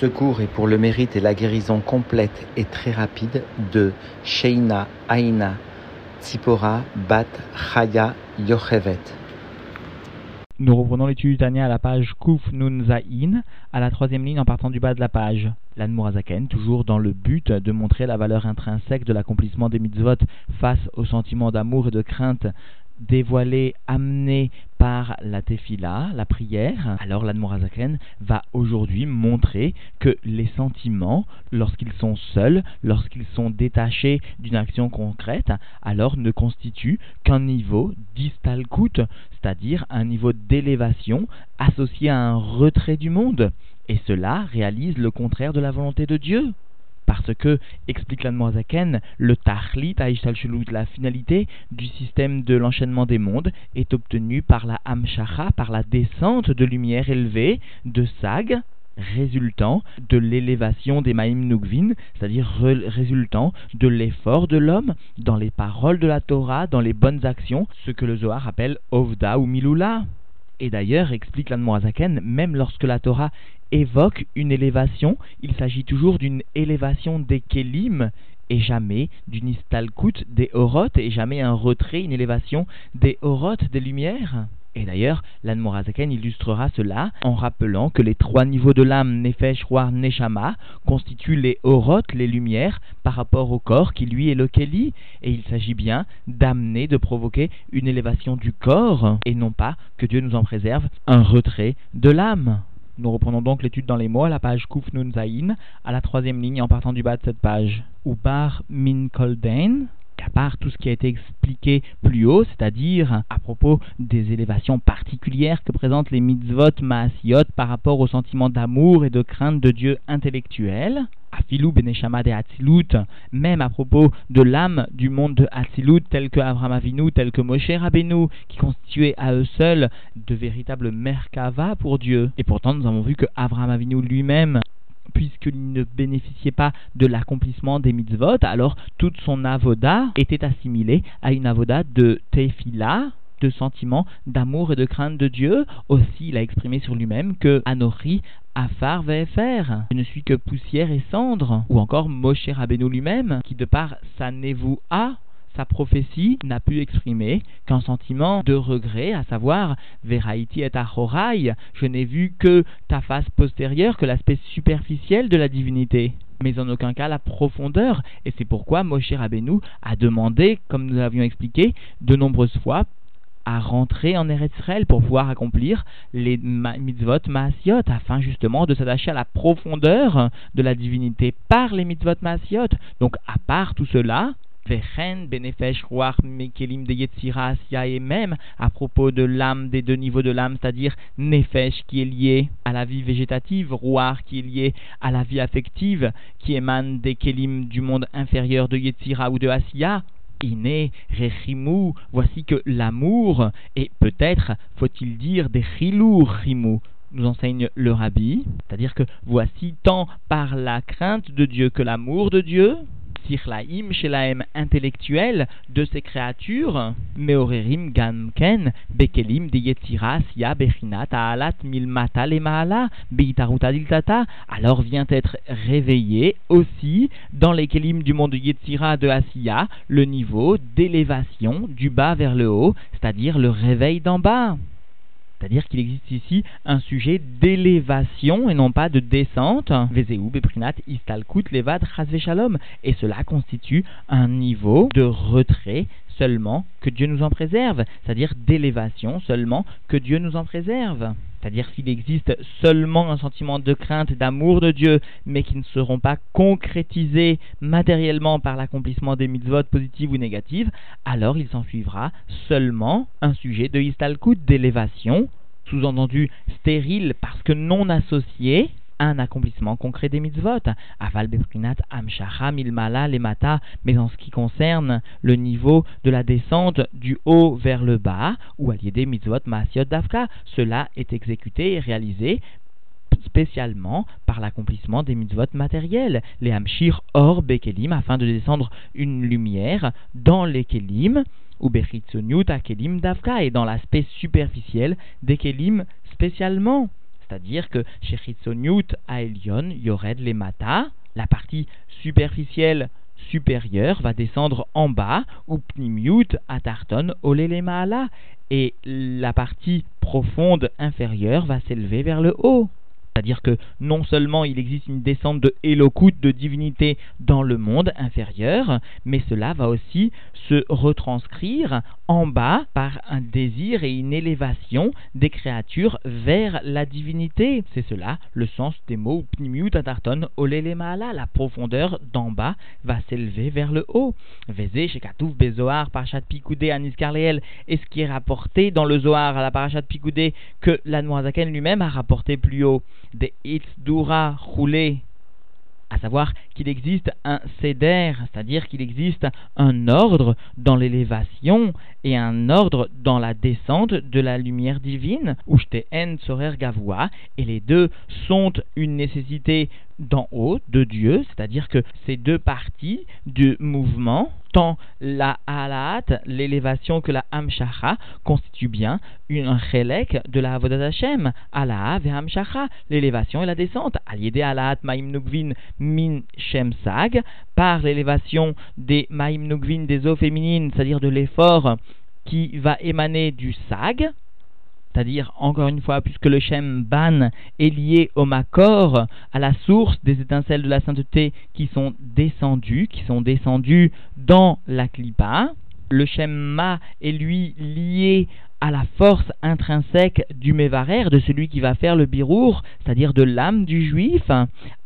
Ce cours est pour le mérite et la guérison complète et très rapide de Sheina Aina Tzipora Bat Chaya Yochevet. Nous reprenons l'étude du à la page Kuf Nun Zain, à la troisième ligne en partant du bas de la page. L'Anmourazaken, toujours dans le but de montrer la valeur intrinsèque de l'accomplissement des mitzvot face au sentiment d'amour et de crainte dévoilé, amené par la tefila, la prière, alors l'Admorazaken va aujourd'hui montrer que les sentiments, lorsqu'ils sont seuls, lorsqu'ils sont détachés d'une action concrète, alors ne constituent qu'un niveau d'istalkut, c'est-à-dire un niveau d'élévation associé à un retrait du monde. Et cela réalise le contraire de la volonté de Dieu. Parce que, explique l'Anmoazaken, le Tahlit la finalité du système de l'enchaînement des mondes, est obtenue par la Hamshacha, par la descente de lumière élevée de Sag, résultant de l'élévation des Maïm Nugvin, c'est-à-dire résultant de l'effort de l'homme dans les paroles de la Torah, dans les bonnes actions, ce que le Zohar appelle Ovda ou Milula. Et d'ailleurs, explique l'Anmoazaken, même lorsque la Torah évoque une élévation, il s'agit toujours d'une élévation des Kélim et jamais d'une istalkut des Oroth et jamais un retrait, une élévation des Oroth, des lumières. Et d'ailleurs, l'Anmorazaken illustrera cela en rappelant que les trois niveaux de l'âme, Nefesh, Roar, Neshama, constituent les Oroth, les lumières, par rapport au corps qui lui est le Keli. Et il s'agit bien d'amener, de provoquer une élévation du corps, et non pas, que Dieu nous en préserve, un retrait de l'âme. Nous reprenons donc l'étude dans les mots à la page Kuf Nun Zain, à la troisième ligne en partant du bas de cette page. Ubar Min Kolden, qu'à part tout ce qui a été expliqué plus haut, c'est-à-dire à propos des élévations particulières que présentent les mitzvot maasiot par rapport au sentiment d'amour et de crainte de Dieu intellectuel, Afilou Beneshama de Hatzilut, même à propos de l'âme du monde de Hatzilut, tel que Avraham Avinu, tel que Moshe Rabbeinu, qui constituaient à eux seuls de véritables merkava pour Dieu. Et pourtant, nous avons vu que Avraham Avinu lui-même puisqu'il ne bénéficiait pas de l'accomplissement des mitzvot, alors toute son avoda était assimilée à une avoda de tefila, de sentiment d'amour et de crainte de Dieu. Aussi, il a exprimé sur lui-même que Anori Afar Vefer, je ne suis que poussière et cendre. Ou encore Moshe Rabbeinu lui-même, qui de par sa a sa prophétie n'a pu exprimer qu'un sentiment de regret, à savoir Veraiti et Achorai, je n'ai vu que ta face postérieure, que l'aspect superficiel de la divinité mais en aucun cas la profondeur. Et c'est pourquoi Moshe Rabbeinu a demandé, comme nous l'avions expliqué de nombreuses fois, à rentrer en Eretz pour pouvoir accomplir les mitzvot maasiot, afin justement de s'attacher à la profondeur de la divinité par les mitzvot maasiot. Donc à part tout cela, Vechen, Benefesh, Ruach, Mekelim de Yetzira, et même à propos de l'âme, des deux niveaux de l'âme, c'est-à-dire Nefesh qui est lié à la vie végétative, Ruach qui est lié à la vie affective, qui émane des Kelim du monde inférieur de Yetzira ou de Asiya, Iné, Rechimou, voici que l'amour, et peut-être faut-il dire des Chilou Chimou, nous enseigne le rabbi, c'est-à-dire que voici tant par la crainte de Dieu que l'amour de Dieu, sirlaim shelaim intellectuel de ces créatures, meorerim gamken bekelim de yetzira sia bechinat alat milmata maala beitaruta diltata, alors vient être réveillé aussi dans les kelim du monde de yetzira de Asiya, le niveau d'élévation du bas vers le haut, c'est-à-dire le réveil d'en bas. C'est-à-dire qu'il existe ici un sujet d'élévation et non pas de descente. Vezeu, Beprinat, Istalkut, Levad, Shalom. Et cela constitue un niveau de retrait seulement que Dieu nous en préserve, c'est-à-dire d'élévation seulement que Dieu nous en préserve. C'est-à-dire s'il existe seulement un sentiment de crainte et d'amour de Dieu, mais qui ne seront pas concrétisés matériellement par l'accomplissement des mitzvot positives ou négatives, alors il s'en suivra seulement un sujet de histalkut, d'élévation, sous-entendu stérile parce que non associé un accomplissement concret des mitzvot. Aval beprinat amshacha milmala lemata, mais en ce qui concerne le niveau de la descente du haut vers le bas, ou à des mitzvot maasiot davka, cela est exécuté et réalisé spécialement par l'accomplissement des mitzvot matériels, les hamshir or bekelim, afin de descendre une lumière dans les kelim, ou bechitzonyut kelim davka, et dans l'aspect superficiel des kelim spécialement C'est-à-dire que chez Chitzoniut à Yored les Mata, la partie superficielle supérieure va descendre en bas, ou Pnimiut à Tarton, Olele et la partie profonde inférieure va s'élever vers le haut. C'est-à-dire que non seulement il existe une descente de Elokut, de divinité dans le monde inférieur, mais cela va aussi se retranscrire en bas par un désir et une élévation des créatures vers la divinité. C'est cela le sens des mots Atarton Olelemaala. La profondeur d'en bas va s'élever vers le haut. Vézé, Shekatouf, Bezoar, Parashat Pikoudé, Anis Karleel, et ce qui est rapporté dans le Zohar à la Parashat Pikoudé que l'Anmoazaken lui-même a rapporté plus haut des Itzdura roulés, à savoir qu'il existe un céder, c'est-à-dire qu'il existe un ordre dans l'élévation et un ordre dans la descente de la lumière divine, ou en sorer gavoua, et les deux sont une nécessité d'en haut, de Dieu, c'est-à-dire que ces deux parties du mouvement, tant la halat, l'élévation que la hamshacha, constituent bien une chelek de la avodat Hashem, ala ve hamshacha, l'élévation et la descente, aliédé halat maim nugvin min shem sag, par l'élévation des maim nugvin des eaux féminines, c'est-à-dire de l'effort qui va émaner du sag, c'est-à-dire, encore une fois, puisque le Shem Ban est lié au Makor, à la source des étincelles de la sainteté qui sont descendues, qui sont descendues dans la Klippa, le Shem Ma est lui lié à la force intrinsèque du Mevarer, de celui qui va faire le birour, c'est-à-dire de l'âme du juif,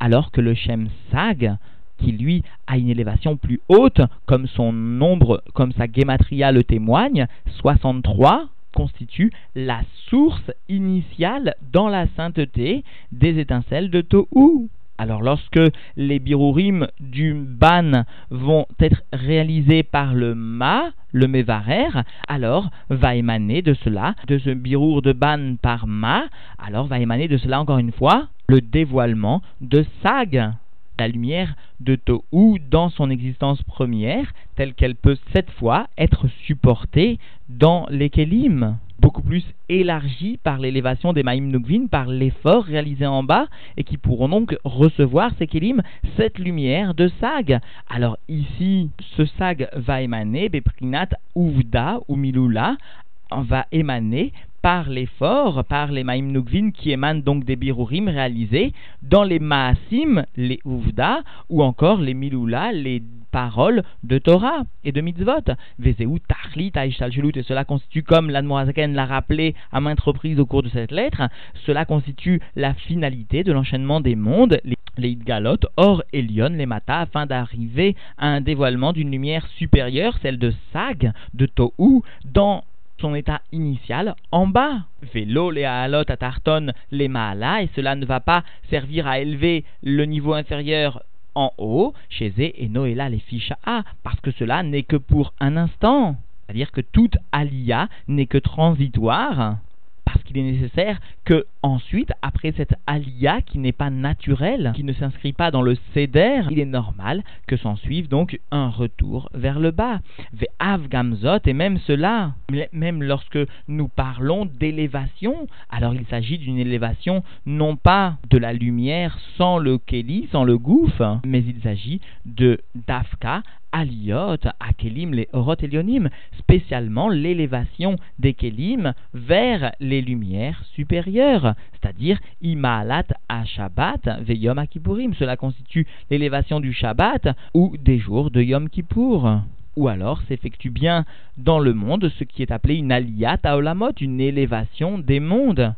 alors que le Shem Sag, qui lui a une élévation plus haute, comme son nombre, comme sa gematria le témoigne, 63, constitue la source initiale dans la sainteté des étincelles de Tohu. Alors lorsque les birurim du ban vont être réalisés par le ma, le mevarer, alors va émaner de cela, de ce birour de ban par ma, alors va émaner de cela encore une fois le dévoilement de sag la lumière de Tohu dans son existence première, telle qu'elle peut cette fois être supportée dans les Kélim, beaucoup plus élargie par l'élévation des Maïm Nukvin, par l'effort réalisé en bas, et qui pourront donc recevoir ces Kélim, cette lumière de Sag. Alors ici, ce Sag va émaner, Beprinat Uvda ou Milula, va émaner par l'effort, par les Maïm Nukvin qui émanent donc des birurim réalisés dans les Maasim, les Uvda, ou encore les Milula, les paroles de Torah et de mitzvot. Vezeu Tachlit et cela constitue, comme l'Admorazaken l'a rappelé à maintes reprises au cours de cette lettre, cela constitue la finalité de l'enchaînement des mondes, les Idgalot, Or et les Mata, afin d'arriver à un dévoilement d'une lumière supérieure, celle de Sag, de Tohu, dans son état initial en bas. Vélo, les halot, à Tarton, les maala, et cela ne va pas servir à élever le niveau inférieur en haut, chez et Noéla les fiches A, parce que cela n'est que pour un instant. C'est-à-dire que toute alia n'est que transitoire qu'il est nécessaire que ensuite, après cette alia qui n'est pas naturelle, qui ne s'inscrit pas dans le céder, il est normal que s'en suive donc un retour vers le bas. Ve'av gamzot, et même cela, même lorsque nous parlons d'élévation, alors il s'agit d'une élévation non pas de la lumière sans le keli, sans le gouffre, mais il s'agit de dafka Aliot, à Kelim, les Orot Elionim, spécialement l'élévation des Kelim vers les lumières supérieures, c'est-à-dire Imalat à Shabbat, Veyom Akipurim. Cela constitue l'élévation du Shabbat ou des jours de Yom Kippour. Ou alors s'effectue bien dans le monde ce qui est appelé une aliyat Olamot, une élévation des mondes.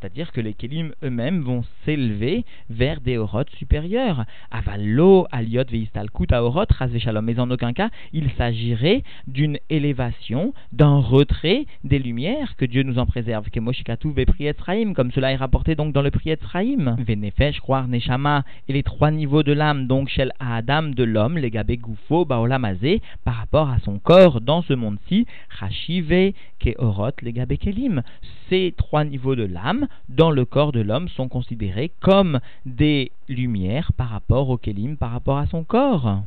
C'est-à-dire que les Kélim eux-mêmes vont s'élever vers des orotes supérieures. Avalo, aliot, veistalkut, aorot, shalom. Mais en aucun cas, il s'agirait d'une élévation, d'un retrait des lumières, que Dieu nous en préserve. Kemoshikatu, vepriet comme cela est rapporté donc dans le priet Sraim. Venefesh, croire, neshama, et les trois niveaux de l'âme, donc shel Adam de l'homme, les gabé gufo, baolamazé, par rapport à son corps dans ce monde-ci, rachive, keorot, les gabé kelim. Ces trois niveaux de l'âme, dans le corps de l'homme sont considérés comme des lumières par rapport au Kélim, par rapport à son corps.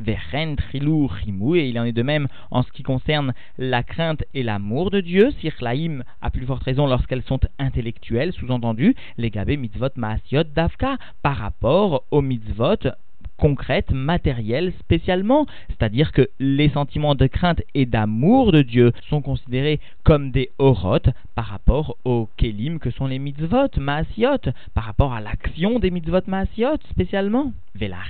Vechen, Trilou, Rimou, et il en est de même en ce qui concerne la crainte et l'amour de Dieu, Sirlaim, à plus forte raison lorsqu'elles sont intellectuelles, sous-entendu, les gabé mitzvot maasiot davka, par rapport aux mitzvot concrète, matérielle spécialement. C'est-à-dire que les sentiments de crainte et d'amour de Dieu sont considérés comme des orotes par rapport aux kelim que sont les mitzvot, maasiot, par rapport à l'action des mitzvot maasiot spécialement.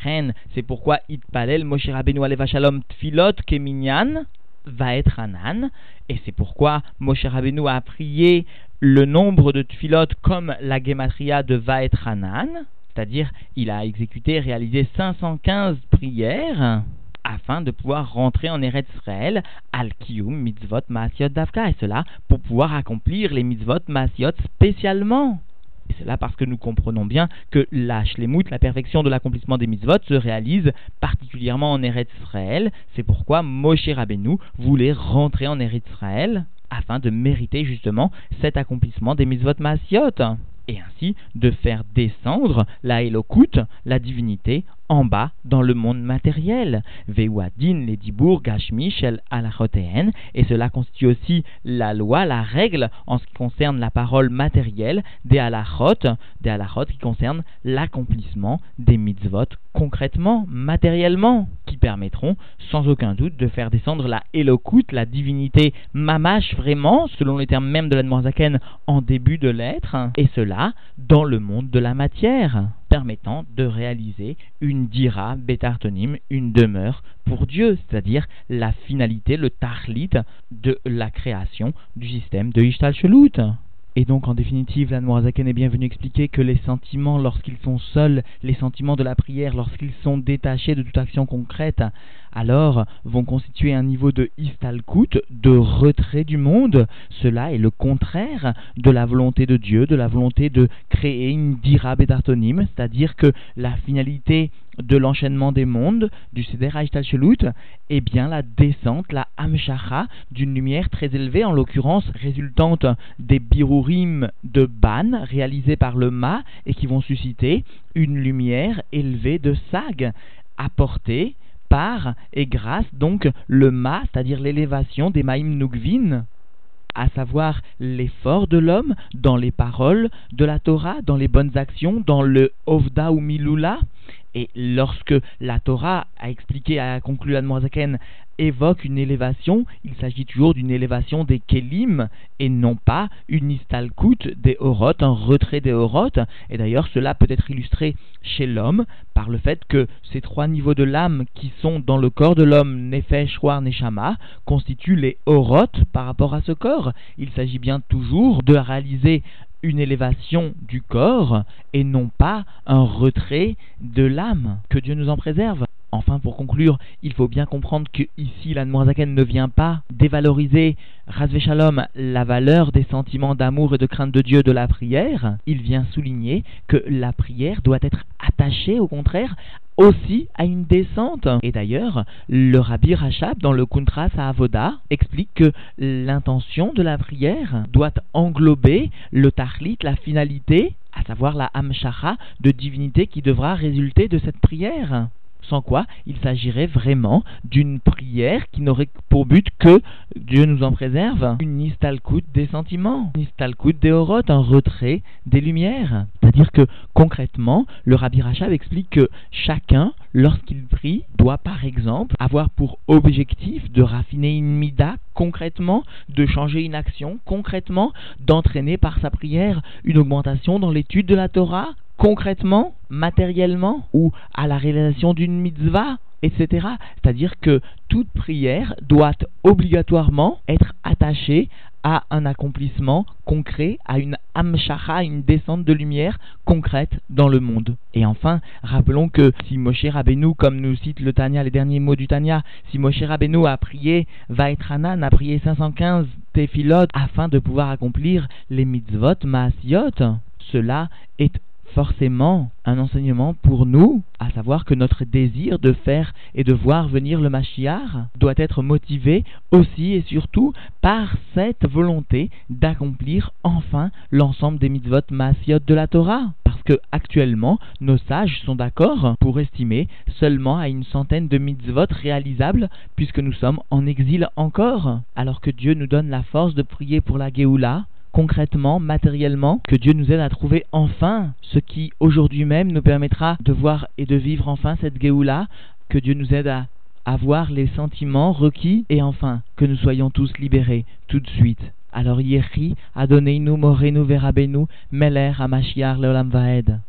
reine, c'est pourquoi Itpalel Moshe Rabbeinu Aleva Shalom Tfilot Keminyan va être Anan, et c'est pourquoi Moshe Rabbeinu a prié le nombre de tfilot comme la gematria de va être Hanan, c'est-à-dire il a exécuté, réalisé 515 prières afin de pouvoir rentrer en Eretz Israël, al kiyum mitzvot maasiot davka, et cela pour pouvoir accomplir les mitzvot maasiot spécialement. Et cela parce que nous comprenons bien que la shlemut, la perfection de l'accomplissement des mitzvot, se réalise particulièrement en Eretz Israël. C'est pourquoi Moshe Rabbeinu voulait rentrer en Eretz Israël afin de mériter justement cet accomplissement des mitzvot maasiot et ainsi de faire descendre la Elokut, la divinité, en bas dans le monde matériel. Veuadin les dibour gashmi shel et cela constitue aussi la loi, la règle en ce qui concerne la parole matérielle des alachot, des qui concernent l'accomplissement des mitzvot concrètement, matériellement, qui permettront sans aucun doute de faire descendre la Elokut, la divinité mamash vraiment, selon les termes même de la Zaken, en début de l'être, et cela dans le monde de la matière permettant de réaliser une dira bétartonim, une demeure pour Dieu, c'est-à-dire la finalité, le tahlit de la création du système de Ishtal Shelut. Et donc, en définitive, la Noirzaken est bien venu expliquer que les sentiments, lorsqu'ils sont seuls, les sentiments de la prière, lorsqu'ils sont détachés de toute action concrète, alors vont constituer un niveau de istalkut, de retrait du monde. Cela est le contraire de la volonté de Dieu, de la volonté de créer une dira bedartonim, c'est-à-dire que la finalité de l'enchaînement des mondes, du Seder Shelut, est bien la descente, la Hamshacha, d'une lumière très élevée, en l'occurrence résultante des birurim de Ban réalisés par le Ma et qui vont susciter une lumière élevée de Sag, apportée par et grâce donc le ma, c'est-à-dire l'élévation des maïm nugvin, à savoir l'effort de l'homme dans les paroles de la Torah, dans les bonnes actions, dans le ovda ou milula, et lorsque la Torah a expliqué, a conclu l'Admorazaken, évoque une élévation, il s'agit toujours d'une élévation des Kélim et non pas une istalkut des Oroth, un retrait des Oroth. Et d'ailleurs, cela peut être illustré chez l'homme par le fait que ces trois niveaux de l'âme qui sont dans le corps de l'homme, Nefesh, War, Neshama, constituent les Oroth par rapport à ce corps. Il s'agit bien toujours de réaliser une élévation du corps et non pas un retrait de l'âme. Que Dieu nous en préserve. Enfin, pour conclure, il faut bien comprendre que ici, la ne vient pas dévaloriser, Razvé Shalom, la valeur des sentiments d'amour et de crainte de Dieu de la prière. Il vient souligner que la prière doit être attachée, au contraire, aussi à une descente. Et d'ailleurs, le Rabbi Rachab, dans le Kuntras à Avoda, explique que l'intention de la prière doit englober le tahlit, la finalité, à savoir la hamshacha de divinité qui devra résulter de cette prière sans quoi il s'agirait vraiment d'une prière qui n'aurait pour but que, Dieu nous en préserve, une nistalkut des sentiments, une nistalkut des orotes, un retrait des lumières. C'est-à-dire que concrètement, le Rabbi Rachav explique que chacun, lorsqu'il prie, doit par exemple avoir pour objectif de raffiner une mida concrètement, de changer une action concrètement, d'entraîner par sa prière une augmentation dans l'étude de la Torah concrètement, matériellement, ou à la réalisation d'une mitzvah, etc. C'est-à-dire que toute prière doit obligatoirement être attachée à un accomplissement concret, à une amshacha, une descente de lumière concrète dans le monde. Et enfin, rappelons que si Moshe Rabbeinu, comme nous cite le Tanya, les derniers mots du Tanya, si Moshe Rabbeinu a prié Vaetranan, a prié 515 Tefilot afin de pouvoir accomplir les mitzvot maasiot, cela est forcément un enseignement pour nous, à savoir que notre désir de faire et de voir venir le Mashiach doit être motivé aussi et surtout par cette volonté d'accomplir enfin l'ensemble des mitzvot maasiot de la Torah. Que actuellement nos sages sont d'accord pour estimer seulement à une centaine de mitzvot réalisables puisque nous sommes en exil encore, alors que Dieu nous donne la force de prier pour la Géoula, concrètement, matériellement, que Dieu nous aide à trouver enfin ce qui aujourd'hui même nous permettra de voir et de vivre enfin cette Géoula, que Dieu nous aide à avoir les sentiments requis et enfin que nous soyons tous libérés tout de suite. Alors Yehi, Adonenu, Morenu, Verabenu, Meler, Amashiach, Leolam Vaed.